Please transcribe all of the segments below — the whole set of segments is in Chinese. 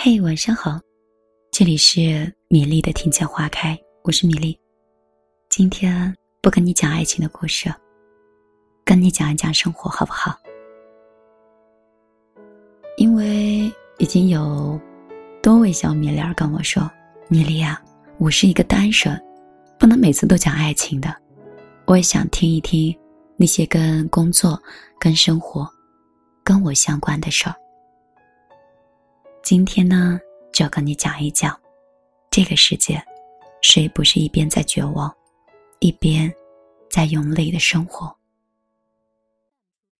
嘿，晚上好，这里是米粒的庭前花开，我是米粒。今天不跟你讲爱情的故事，跟你讲一讲生活，好不好？因为已经有多位小米粒儿跟我说：“米粒啊，我是一个单身，不能每次都讲爱情的。我也想听一听那些跟工作、跟生活、跟我相关的事儿。”今天呢，就要跟你讲一讲，这个世界，谁不是一边在绝望，一边在用力的生活？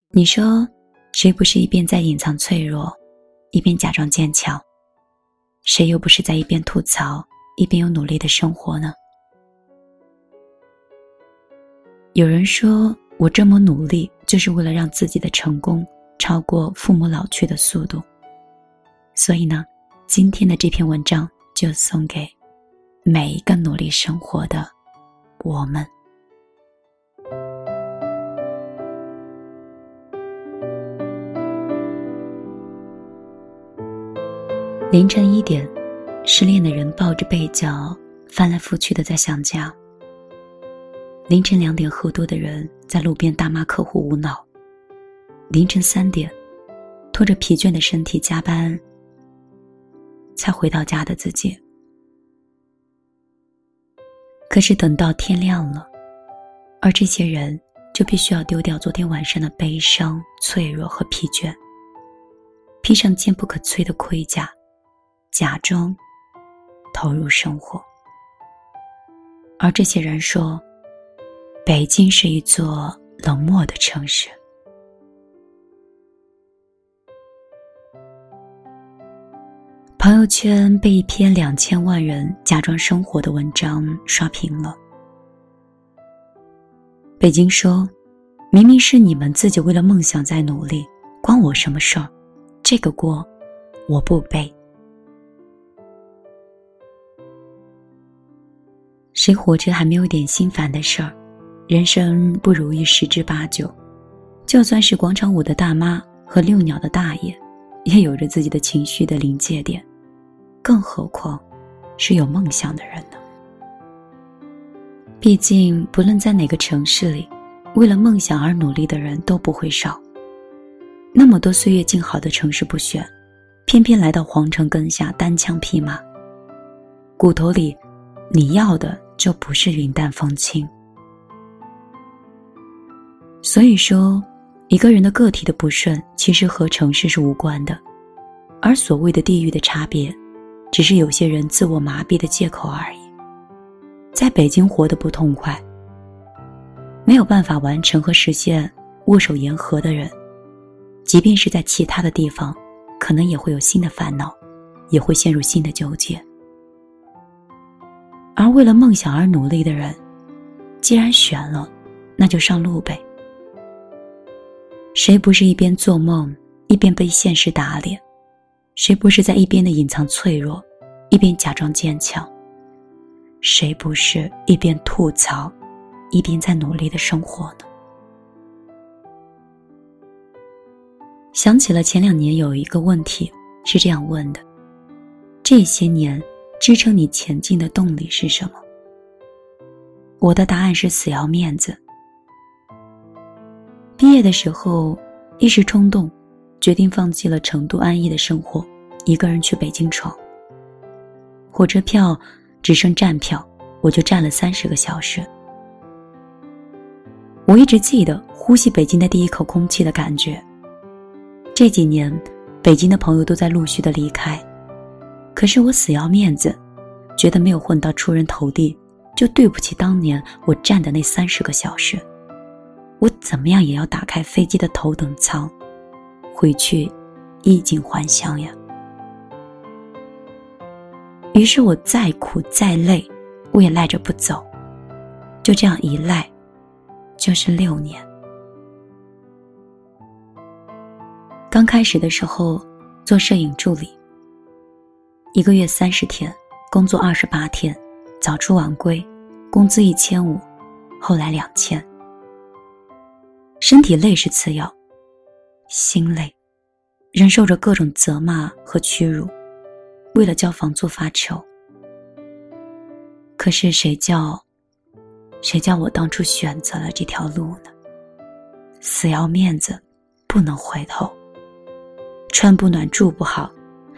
你说，谁不是一边在隐藏脆弱，一边假装坚强？谁又不是在一边吐槽，一边又努力的生活呢？有人说，我这么努力，就是为了让自己的成功超过父母老去的速度。所以呢，今天的这篇文章就送给每一个努力生活的我们。凌晨一点，失恋的人抱着被角，翻来覆去的在想家。凌晨两点，喝多的人在路边大骂客户无脑。凌晨三点，拖着疲倦的身体加班。才回到家的自己。可是等到天亮了，而这些人就必须要丢掉昨天晚上的悲伤、脆弱和疲倦，披上坚不可摧的盔甲，假装投入生活。而这些人说：“北京是一座冷漠的城市。”朋友圈被一篇两千万人假装生活的文章刷屏了。北京说：“明明是你们自己为了梦想在努力，关我什么事儿？这个锅我不背。”谁活着还没有点心烦的事儿？人生不如意十之八九。就算是广场舞的大妈和遛鸟的大爷，也有着自己的情绪的临界点。更何况，是有梦想的人呢？毕竟，不论在哪个城市里，为了梦想而努力的人都不会少。那么多岁月静好的城市不选，偏偏来到皇城根下单枪匹马。骨头里，你要的就不是云淡风轻。所以说，一个人的个体的不顺，其实和城市是无关的，而所谓的地域的差别。只是有些人自我麻痹的借口而已。在北京活得不痛快，没有办法完成和实现握手言和的人，即便是在其他的地方，可能也会有新的烦恼，也会陷入新的纠结。而为了梦想而努力的人，既然选了，那就上路呗。谁不是一边做梦，一边被现实打脸？谁不是在一边的隐藏脆弱，一边假装坚强？谁不是一边吐槽，一边在努力的生活呢？想起了前两年有一个问题是这样问的：这些年支撑你前进的动力是什么？我的答案是死要面子。毕业的时候一时冲动。决定放弃了成都安逸的生活，一个人去北京闯。火车票只剩站票，我就站了三十个小时。我一直记得呼吸北京的第一口空气的感觉。这几年，北京的朋友都在陆续的离开，可是我死要面子，觉得没有混到出人头地，就对不起当年我站的那三十个小时。我怎么样也要打开飞机的头等舱。回去，衣锦还乡呀。于是我再苦再累，我也赖着不走。就这样一赖，就是六年。刚开始的时候做摄影助理，一个月三十天，工作二十八天，早出晚归，工资一千五，后来两千。身体累是次要。心累，忍受着各种责骂和屈辱，为了交房租发愁。可是谁叫，谁叫我当初选择了这条路呢？死要面子，不能回头。穿不暖，住不好，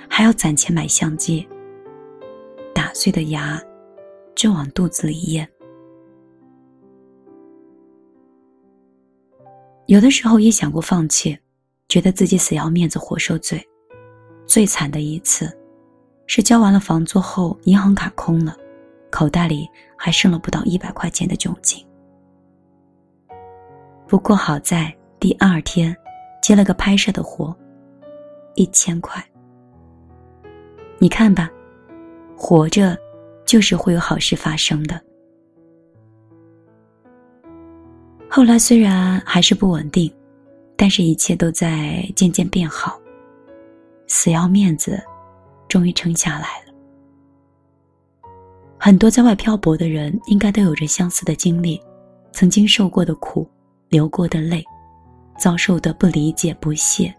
还要攒钱买相机。打碎的牙，就往肚子里咽。有的时候也想过放弃，觉得自己死要面子活受罪。最惨的一次，是交完了房租后，银行卡空了，口袋里还剩了不到一百块钱的窘境。不过好在第二天，接了个拍摄的活，一千块。你看吧，活着，就是会有好事发生的。后来虽然还是不稳定，但是一切都在渐渐变好。死要面子，终于撑下来了。很多在外漂泊的人，应该都有着相似的经历：曾经受过的苦，流过的泪，遭受的不理解、不屑，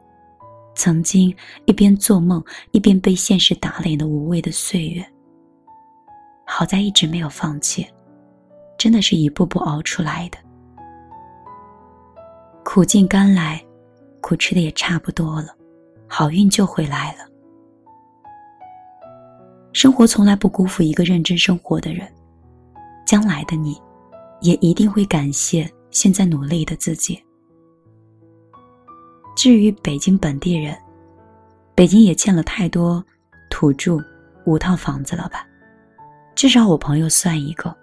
曾经一边做梦一边被现实打脸的无谓的岁月。好在一直没有放弃，真的是一步步熬出来的。苦尽甘来，苦吃的也差不多了，好运就会来了。生活从来不辜负一个认真生活的人，将来的你，也一定会感谢现在努力的自己。至于北京本地人，北京也欠了太多土著五套房子了吧？至少我朋友算一个。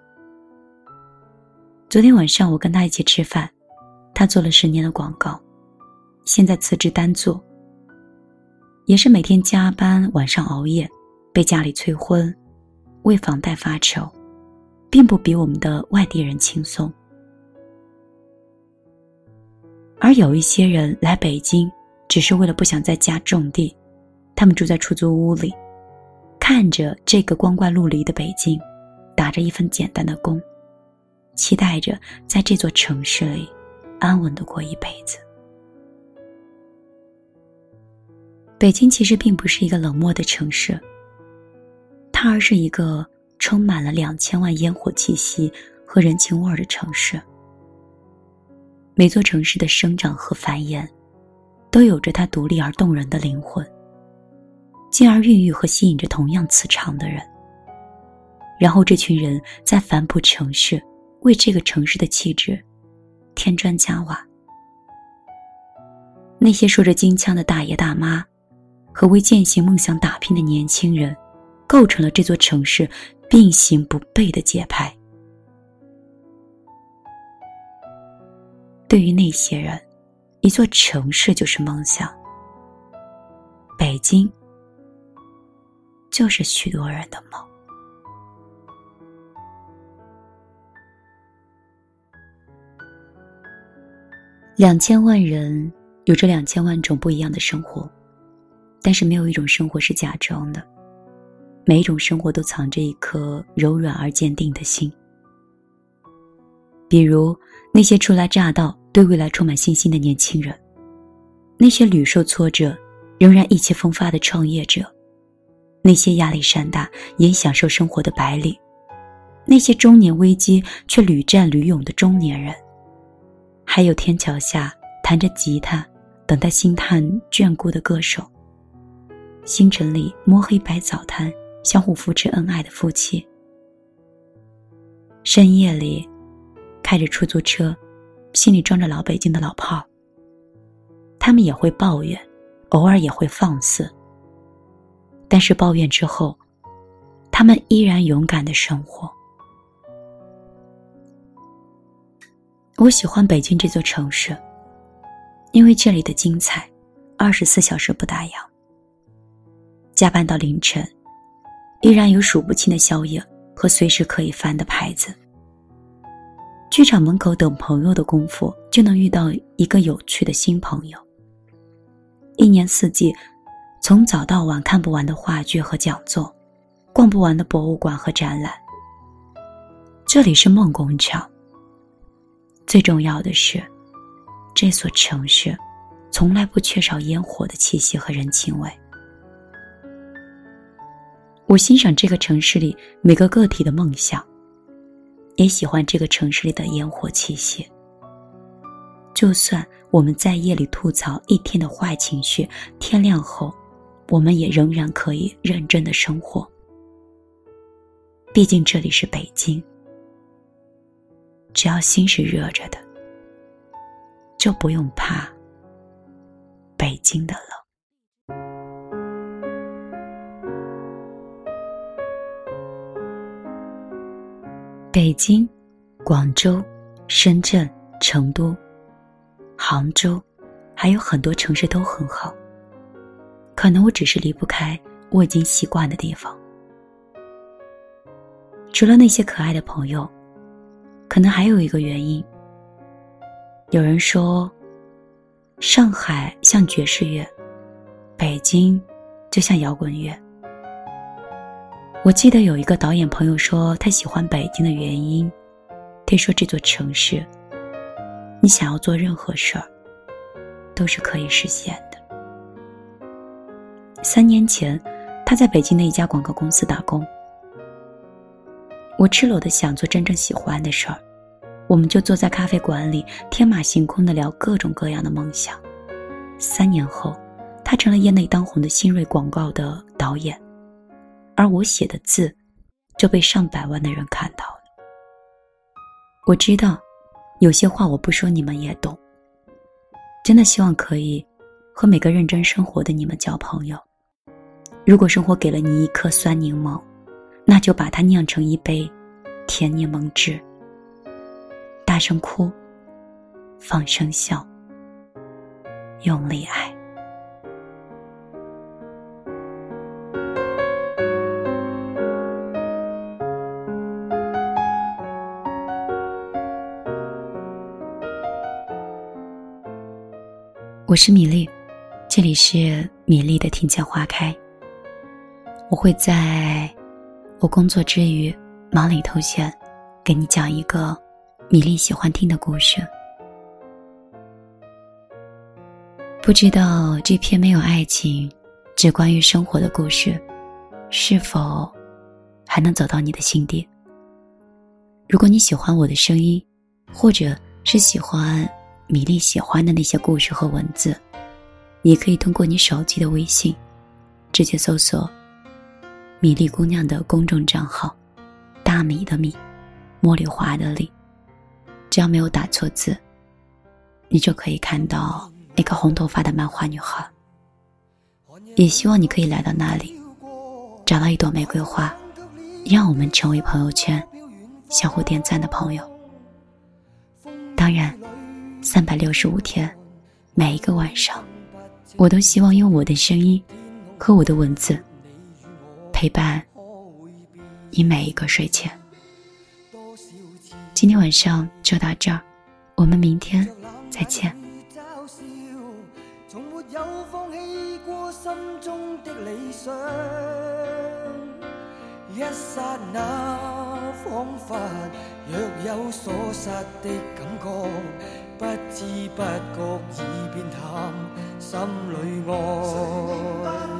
昨天晚上我跟他一起吃饭。他做了十年的广告，现在辞职单做。也是每天加班，晚上熬夜，被家里催婚，为房贷发愁，并不比我们的外地人轻松。而有一些人来北京，只是为了不想在家种地，他们住在出租屋里，看着这个光怪陆离的北京，打着一份简单的工，期待着在这座城市里。安稳的过一辈子。北京其实并不是一个冷漠的城市，它而是一个充满了两千万烟火气息和人情味儿的城市。每座城市的生长和繁衍，都有着它独立而动人的灵魂，进而孕育和吸引着同样磁场的人。然后，这群人在反哺城市，为这个城市的气质。添砖加瓦，那些说着京腔的大爷大妈，和为践行梦想打拼的年轻人，构成了这座城市并行不悖的节拍。对于那些人，一座城市就是梦想。北京，就是许多人的梦。两千万人有着两千万种不一样的生活，但是没有一种生活是假装的。每一种生活都藏着一颗柔软而坚定的心。比如那些初来乍到、对未来充满信心的年轻人，那些屡受挫折仍然意气风发的创业者，那些压力山大也享受生活的白领，那些中年危机却屡战屡勇的中年人。还有天桥下弹着吉他，等待星探眷顾的歌手。星辰里摸黑摆早摊，相互扶持恩爱的夫妻。深夜里，开着出租车，心里装着老北京的老炮儿。他们也会抱怨，偶尔也会放肆。但是抱怨之后，他们依然勇敢的生活。我喜欢北京这座城市，因为这里的精彩，二十四小时不打烊。加班到凌晨，依然有数不清的宵夜和随时可以翻的牌子。剧场门口等朋友的功夫，就能遇到一个有趣的新朋友。一年四季，从早到晚看不完的话剧和讲座，逛不完的博物馆和展览。这里是梦工厂。最重要的是，这所城市从来不缺少烟火的气息和人情味。我欣赏这个城市里每个个体的梦想，也喜欢这个城市里的烟火气息。就算我们在夜里吐槽一天的坏情绪，天亮后，我们也仍然可以认真的生活。毕竟这里是北京，只要心是热着的，就不用怕北京的冷。北京、广州、深圳、成都。杭州，还有很多城市都很好。可能我只是离不开我已经习惯的地方。除了那些可爱的朋友，可能还有一个原因。有人说，上海像爵士乐，北京就像摇滚乐。我记得有一个导演朋友说，他喜欢北京的原因，他说这座城市。你想要做任何事儿，都是可以实现的。三年前，他在北京的一家广告公司打工。我赤裸的想做真正喜欢的事儿，我们就坐在咖啡馆里，天马行空的聊各种各样的梦想。三年后，他成了业内当红的新锐广告的导演，而我写的字，就被上百万的人看到了。我知道。有些话我不说，你们也懂。真的希望可以和每个认真生活的你们交朋友。如果生活给了你一颗酸柠檬，那就把它酿成一杯甜柠檬汁。大声哭，放声笑，用力爱。我是米粒，这里是米粒的庭前花开。我会在我工作之余忙里偷闲，给你讲一个米粒喜欢听的故事。不知道这篇没有爱情，只关于生活的故事，是否还能走到你的心底？如果你喜欢我的声音，或者是喜欢。米粒喜欢的那些故事和文字，你可以通过你手机的微信，直接搜索“米粒姑娘”的公众账号，“大米”的米，茉莉花的莉，只要没有打错字，你就可以看到那个红头发的漫画女孩。也希望你可以来到那里，找到一朵玫瑰花，让我们成为朋友圈相互点赞的朋友。当然。三百六十五天，每一个晚上，我都希望用我的声音和我的文字陪伴你每一个睡前。今天晚上就到这儿，我们明天再见。一刹那，仿佛若有所失的感觉，不知不觉已变淡，心里爱。